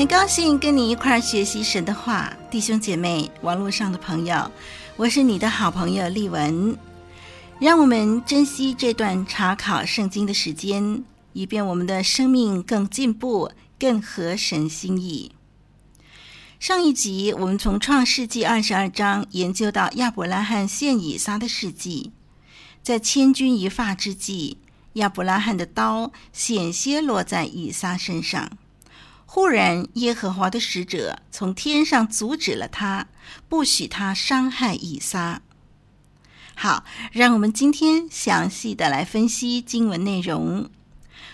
很高兴跟你一块儿学习神的话，弟兄姐妹，网络上的朋友，我是你的好朋友丽文。让我们珍惜这段查考圣经的时间，以便我们的生命更进步，更合神心意。上一集我们从创世纪二十二章研究到亚伯拉罕献以撒的事迹，在千钧一发之际，亚伯拉罕的刀险些落在以撒身上。忽然，耶和华的使者从天上阻止了他，不许他伤害以撒。好，让我们今天详细的来分析经文内容。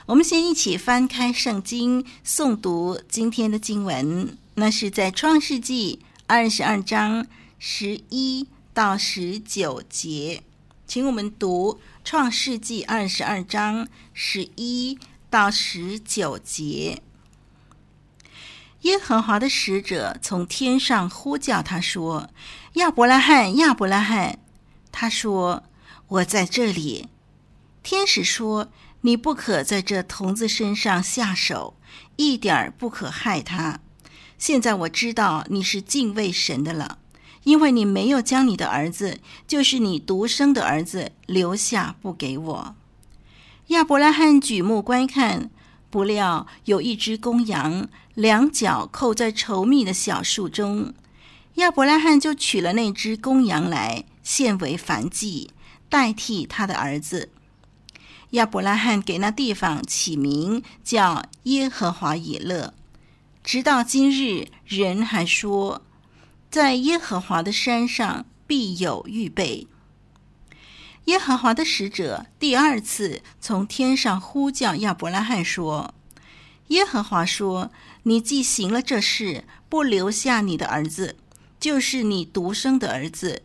我们先一起翻开圣经，诵读今天的经文。那是在创世纪二十二章十一到十九节，请我们读创世纪二十二章十一到十九节。耶和华的使者从天上呼叫他说：“亚伯拉罕，亚伯拉罕。”他说：“我在这里。”天使说：“你不可在这童子身上下手，一点儿不可害他。现在我知道你是敬畏神的了，因为你没有将你的儿子，就是你独生的儿子留下不给我。”亚伯拉罕举目观看。不料有一只公羊，两脚扣在稠密的小树中，亚伯拉罕就取了那只公羊来献为燔祭，代替他的儿子。亚伯拉罕给那地方起名叫耶和华以勒，直到今日，人还说，在耶和华的山上必有预备。耶和华的使者第二次从天上呼叫亚伯拉罕说：“耶和华说，你既行了这事，不留下你的儿子，就是你独生的儿子，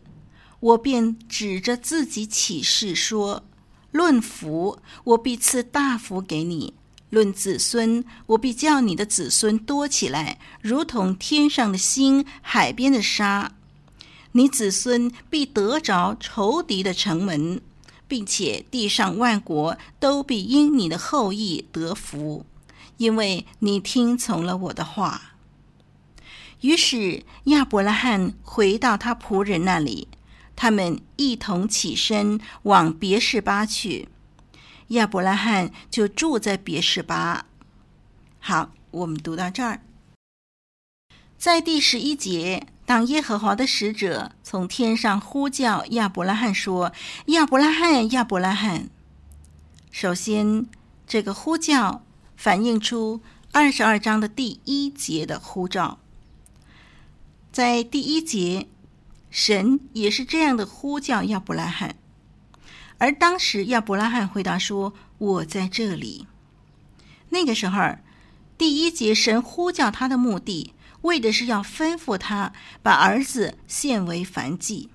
我便指着自己起誓说：论福，我必赐大福给你；论子孙，我必叫你的子孙多起来，如同天上的星、海边的沙。”你子孙必得着仇敌的城门，并且地上万国都必因你的后裔得福，因为你听从了我的话。于是亚伯拉罕回到他仆人那里，他们一同起身往别是巴去。亚伯拉罕就住在别是巴。好，我们读到这儿，在第十一节。当耶和华的使者从天上呼叫亚伯拉罕说：“亚伯拉罕，亚伯拉罕。”首先，这个呼叫反映出二十二章的第一节的呼召。在第一节，神也是这样的呼叫亚伯拉罕，而当时亚伯拉罕回答说：“我在这里。”那个时候，第一节神呼叫他的目的。为的是要吩咐他把儿子献为燔祭，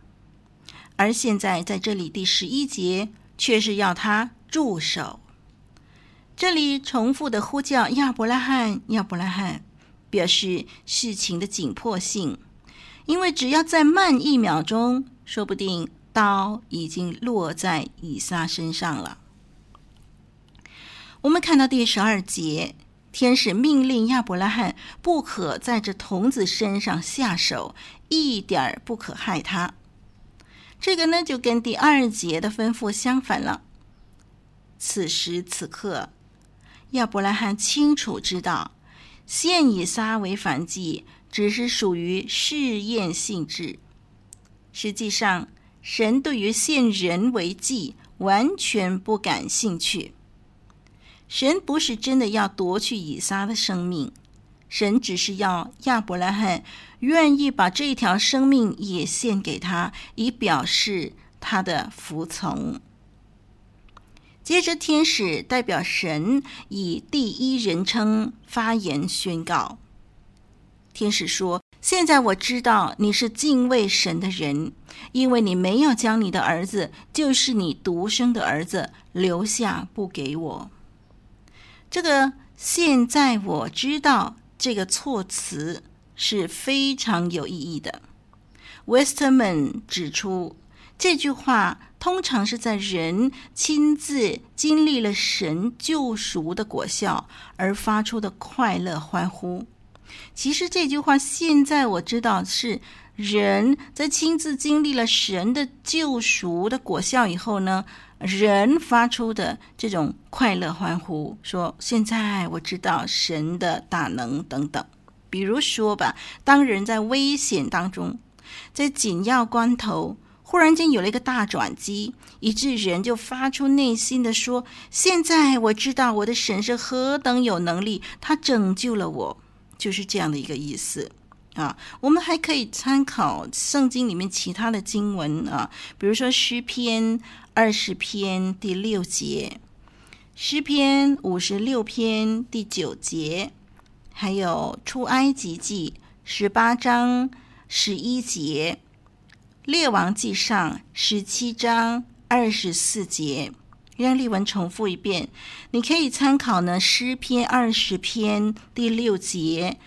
而现在在这里第十一节却是要他住手。这里重复的呼叫亚伯拉罕，亚伯拉罕，表示事情的紧迫性，因为只要再慢一秒钟，说不定刀已经落在以撒身上了。我们看到第十二节。天使命令亚伯拉罕不可在这童子身上下手，一点儿不可害他。这个呢，就跟第二节的吩咐相反了。此时此刻，亚伯拉罕清楚知道，献以撒为燔祭只是属于试验性质。实际上，神对于献人为祭完全不感兴趣。神不是真的要夺去以撒的生命，神只是要亚伯拉罕愿意把这条生命也献给他，以表示他的服从。接着，天使代表神以第一人称发言宣告。天使说：“现在我知道你是敬畏神的人，因为你没有将你的儿子，就是你独生的儿子，留下不给我。”这个“现在我知道”这个措辞是非常有意义的。Westerman 指出，这句话通常是在人亲自经历了神救赎的果效而发出的快乐欢呼。其实这句话，现在我知道是人在亲自经历了神的救赎的果效以后呢，人发出的这种快乐欢呼，说：“现在我知道神的大能等等。”比如说吧，当人在危险当中，在紧要关头，忽然间有了一个大转机，以致人就发出内心的说：“现在我知道我的神是何等有能力，他拯救了我。”就是这样的一个意思啊。我们还可以参考圣经里面其他的经文啊，比如说诗篇二十篇第六节，诗篇五十六篇第九节，还有出埃及记十八章十一节，列王记上十七章二十四节。让丽文重复一遍，你可以参考呢诗篇二十篇第六节、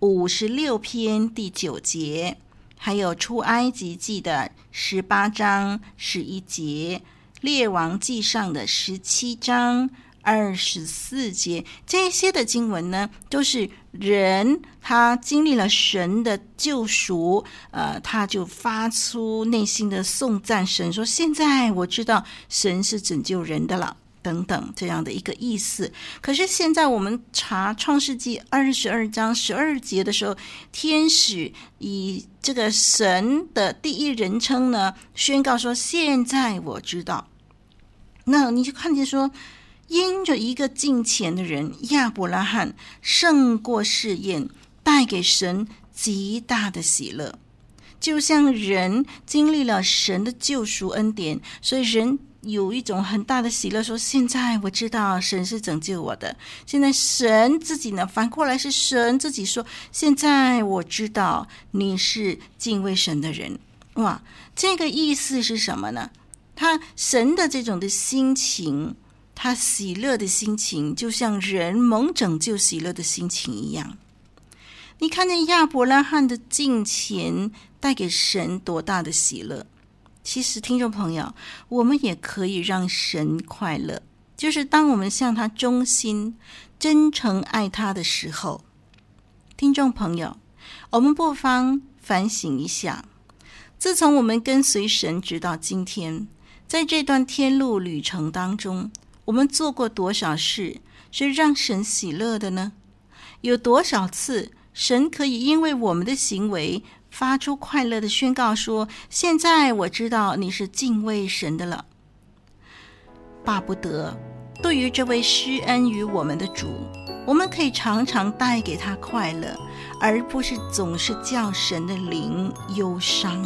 五十六篇第九节，还有出埃及记的十八章十一节、列王记上的十七章。二十四节，这些的经文呢，都是人他经历了神的救赎，呃，他就发出内心的颂赞神，说：“现在我知道神是拯救人的了。”等等这样的一个意思。可是现在我们查创世纪二十二章十二节的时候，天使以这个神的第一人称呢，宣告说：“现在我知道。”那你就看见说。因着一个敬虔的人亚伯拉罕胜过试验，带给神极大的喜乐，就像人经历了神的救赎恩典，所以人有一种很大的喜乐，说：现在我知道神是拯救我的。现在神自己呢，反过来是神自己说：现在我知道你是敬畏神的人。哇，这个意思是什么呢？他神的这种的心情。他喜乐的心情，就像人蒙拯救喜乐的心情一样。你看见亚伯拉罕的敬虔带给神多大的喜乐？其实，听众朋友，我们也可以让神快乐，就是当我们向他忠心、真诚爱他的时候。听众朋友，我们不妨反省一下：自从我们跟随神直到今天，在这段天路旅程当中，我们做过多少事是让神喜乐的呢？有多少次神可以因为我们的行为发出快乐的宣告说：“现在我知道你是敬畏神的了。”巴不得对于这位施恩于我们的主，我们可以常常带给他快乐，而不是总是叫神的灵忧伤。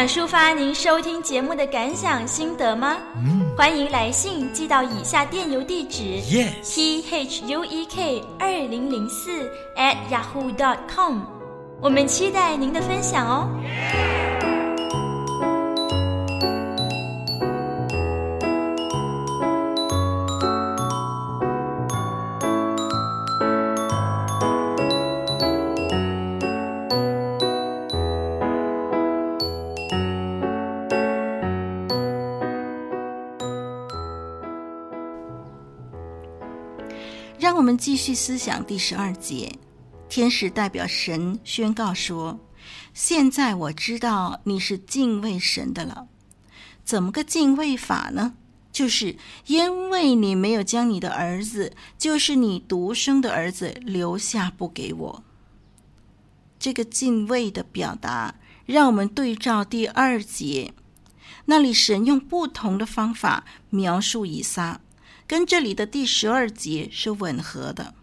想抒发您收听节目的感想心得吗？嗯，欢迎来信寄到以下电邮地址：t h u e k 二零零四 at yahoo dot com。我们期待您的分享哦。让我们继续思想第十二节，天使代表神宣告说：“现在我知道你是敬畏神的了。怎么个敬畏法呢？就是因为你没有将你的儿子，就是你独生的儿子留下不给我。这个敬畏的表达，让我们对照第二节，那里神用不同的方法描述以撒，跟这里的第十二节是吻合的。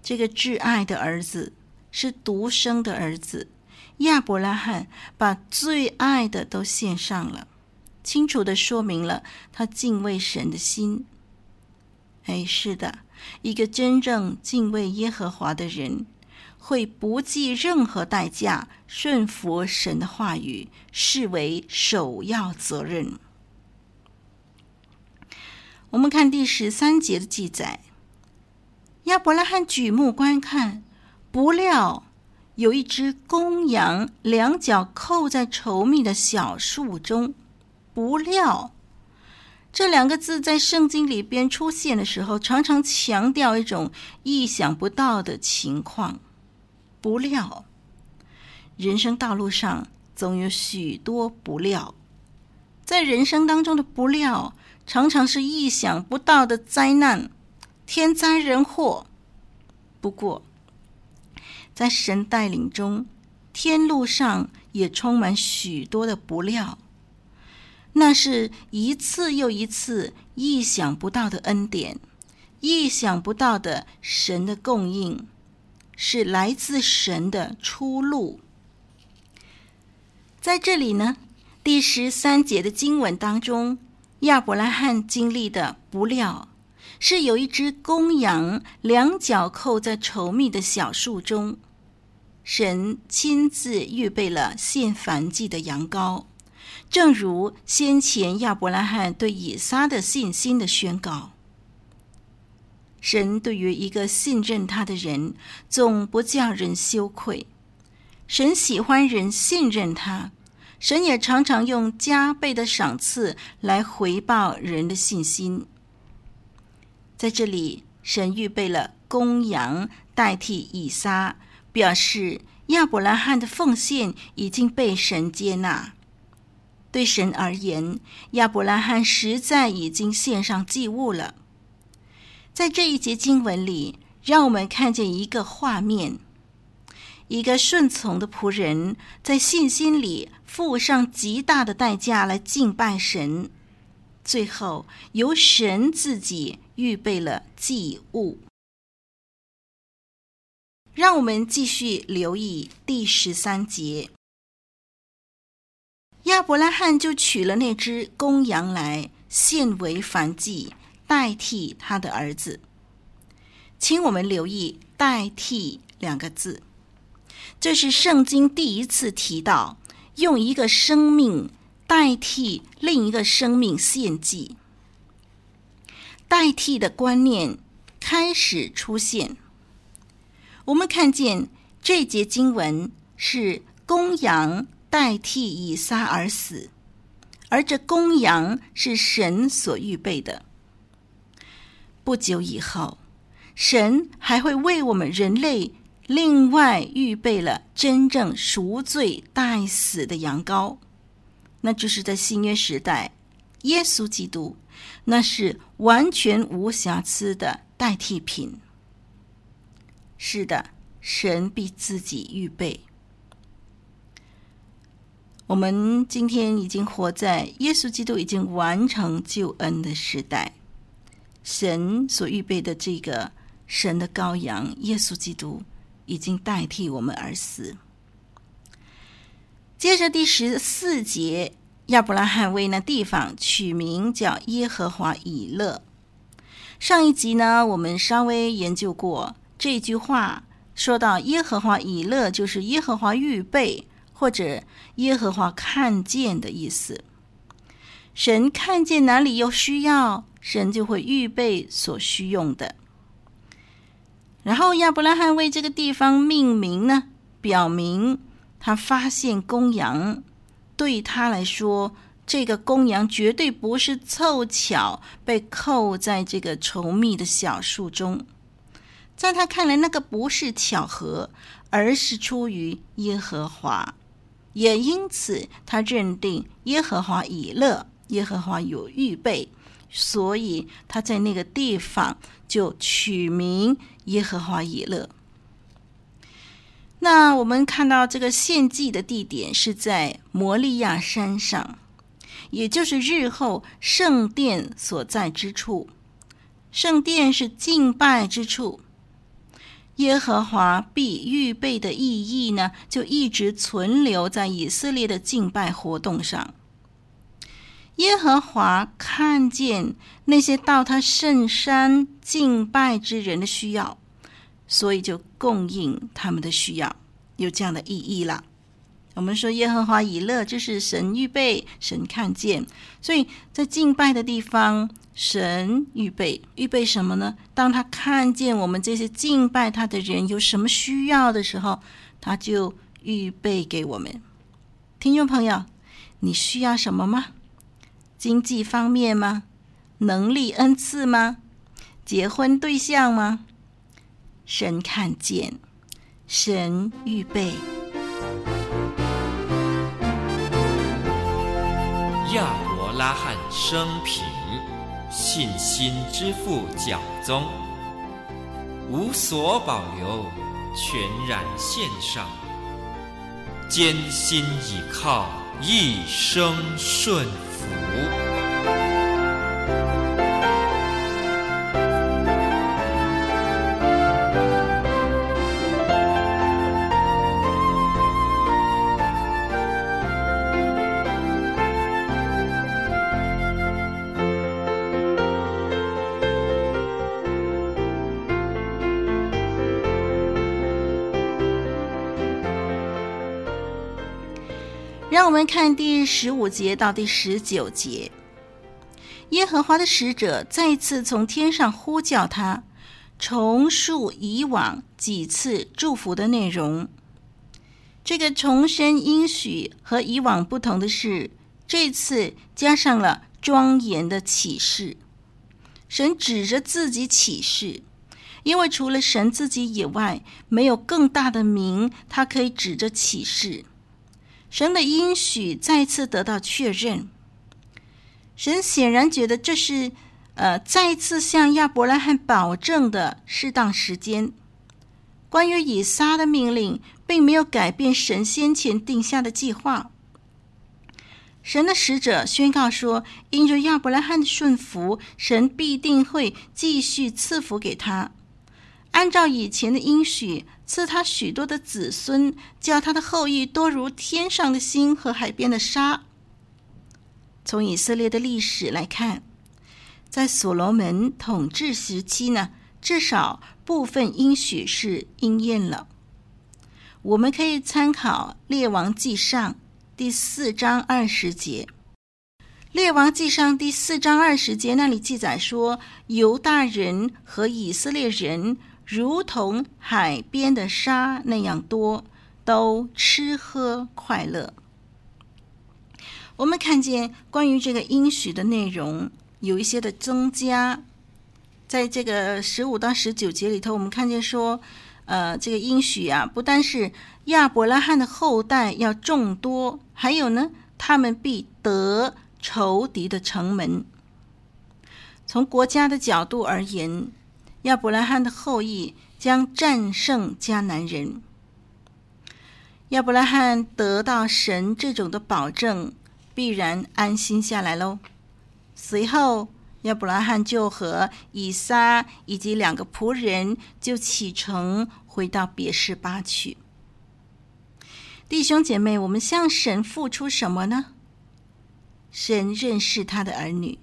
这个挚爱的儿子是独生的儿子，亚伯拉罕把最爱的都献上了，清楚的说明了他敬畏神的心。哎，是的，一个真正敬畏耶和华的人，会不计任何代价顺服神的话语，视为首要责任。我们看第十三节的记载。亚伯拉罕举目观看，不料有一只公羊，两脚扣在稠密的小树中。不料这两个字在圣经里边出现的时候，常常强调一种意想不到的情况。不料，人生道路上总有许多不料，在人生当中的不料，常常是意想不到的灾难。天灾人祸，不过，在神带领中，天路上也充满许多的不料。那是一次又一次意想不到的恩典，意想不到的神的供应，是来自神的出路。在这里呢，第十三节的经文当中，亚伯拉罕经历的不料。是有一只公羊，两脚扣在稠密的小树中，神亲自预备了献燔祭的羊羔，正如先前亚伯拉罕对以撒的信心的宣告。神对于一个信任他的人，总不叫人羞愧。神喜欢人信任他，神也常常用加倍的赏赐来回报人的信心。在这里，神预备了公羊代替以撒，表示亚伯拉罕的奉献已经被神接纳。对神而言，亚伯拉罕实在已经献上祭物了。在这一节经文里，让我们看见一个画面：一个顺从的仆人，在信心里付上极大的代价来敬拜神。最后，由神自己预备了祭物。让我们继续留意第十三节。亚伯拉罕就取了那只公羊来献为燔祭，代替他的儿子。请我们留意“代替”两个字，这是圣经第一次提到用一个生命。代替另一个生命献祭，代替的观念开始出现。我们看见这节经文是公羊代替以撒而死，而这公羊是神所预备的。不久以后，神还会为我们人类另外预备了真正赎罪代死的羊羔。那就是在新约时代，耶稣基督，那是完全无瑕疵的代替品。是的，神必自己预备。我们今天已经活在耶稣基督已经完成救恩的时代，神所预备的这个神的羔羊耶稣基督，已经代替我们而死。接着第十四节，亚伯拉罕为那地方取名叫耶和华以勒。上一集呢，我们稍微研究过这句话，说到耶和华以勒就是耶和华预备或者耶和华看见的意思。神看见哪里有需要，神就会预备所需用的。然后亚伯拉罕为这个地方命名呢，表明。他发现公羊，对他来说，这个公羊绝对不是凑巧被扣在这个稠密的小树中。在他看来，那个不是巧合，而是出于耶和华。也因此，他认定耶和华已乐，耶和华有预备，所以他在那个地方就取名耶和华以勒。那我们看到这个献祭的地点是在摩利亚山上，也就是日后圣殿所在之处。圣殿是敬拜之处，耶和华必预备的意义呢，就一直存留在以色列的敬拜活动上。耶和华看见那些到他圣山敬拜之人的需要。所以就供应他们的需要，有这样的意义了。我们说耶和华以乐，就是神预备，神看见。所以在敬拜的地方，神预备预备什么呢？当他看见我们这些敬拜他的人有什么需要的时候，他就预备给我们。听众朋友，你需要什么吗？经济方面吗？能力恩赐吗？结婚对象吗？神看见，神预备。亚伯拉罕生平，信心之父教宗，无所保留，全然献上，艰辛倚靠，一生顺服。我们看第十五节到第十九节。耶和华的使者再次从天上呼叫他，重述以往几次祝福的内容。这个重申应许和以往不同的是，这次加上了庄严的启示。神指着自己启示，因为除了神自己以外，没有更大的名，他可以指着启示。神的应许再次得到确认。神显然觉得这是，呃，再次向亚伯拉罕保证的适当时间。关于以撒的命令，并没有改变神先前定下的计划。神的使者宣告说：“因着亚伯拉罕的顺服，神必定会继续赐福给他。”按照以前的应许，赐他许多的子孙，叫他的后裔多如天上的星和海边的沙。从以色列的历史来看，在所罗门统治时期呢，至少部分应许是应验了。我们可以参考《列王纪上》第四章二十节，《列王纪上》第四章二十节那里记载说，犹大人和以色列人。如同海边的沙那样多，都吃喝快乐。我们看见关于这个应许的内容有一些的增加，在这个十五到十九节里头，我们看见说，呃，这个应许啊，不单是亚伯拉罕的后代要众多，还有呢，他们必得仇敌的城门。从国家的角度而言。亚伯拉罕的后裔将战胜迦南人。亚伯拉罕得到神这种的保证，必然安心下来喽。随后，亚伯拉罕就和以撒以及两个仆人就启程回到别是巴去。弟兄姐妹，我们向神付出什么呢？神认识他的儿女，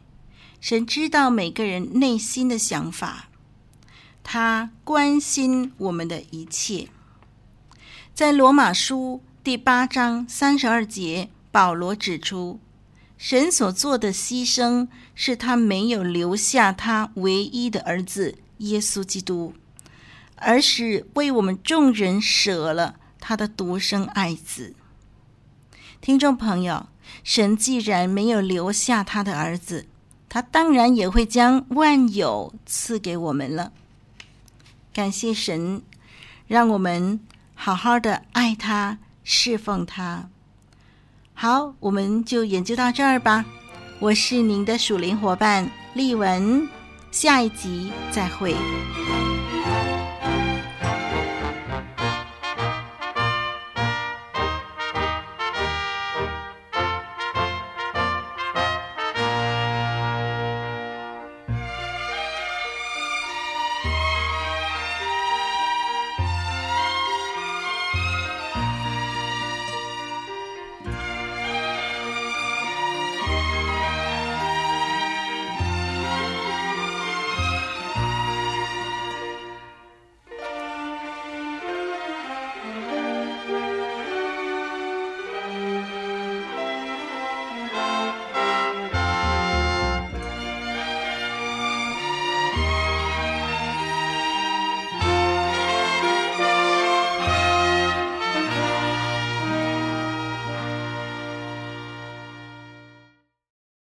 神知道每个人内心的想法。他关心我们的一切。在罗马书第八章三十二节，保罗指出，神所做的牺牲是他没有留下他唯一的儿子耶稣基督，而是为我们众人舍了他的独生爱子。听众朋友，神既然没有留下他的儿子，他当然也会将万有赐给我们了。感谢神，让我们好好的爱他、侍奉他。好，我们就研究到这儿吧。我是您的属灵伙伴丽文，下一集再会。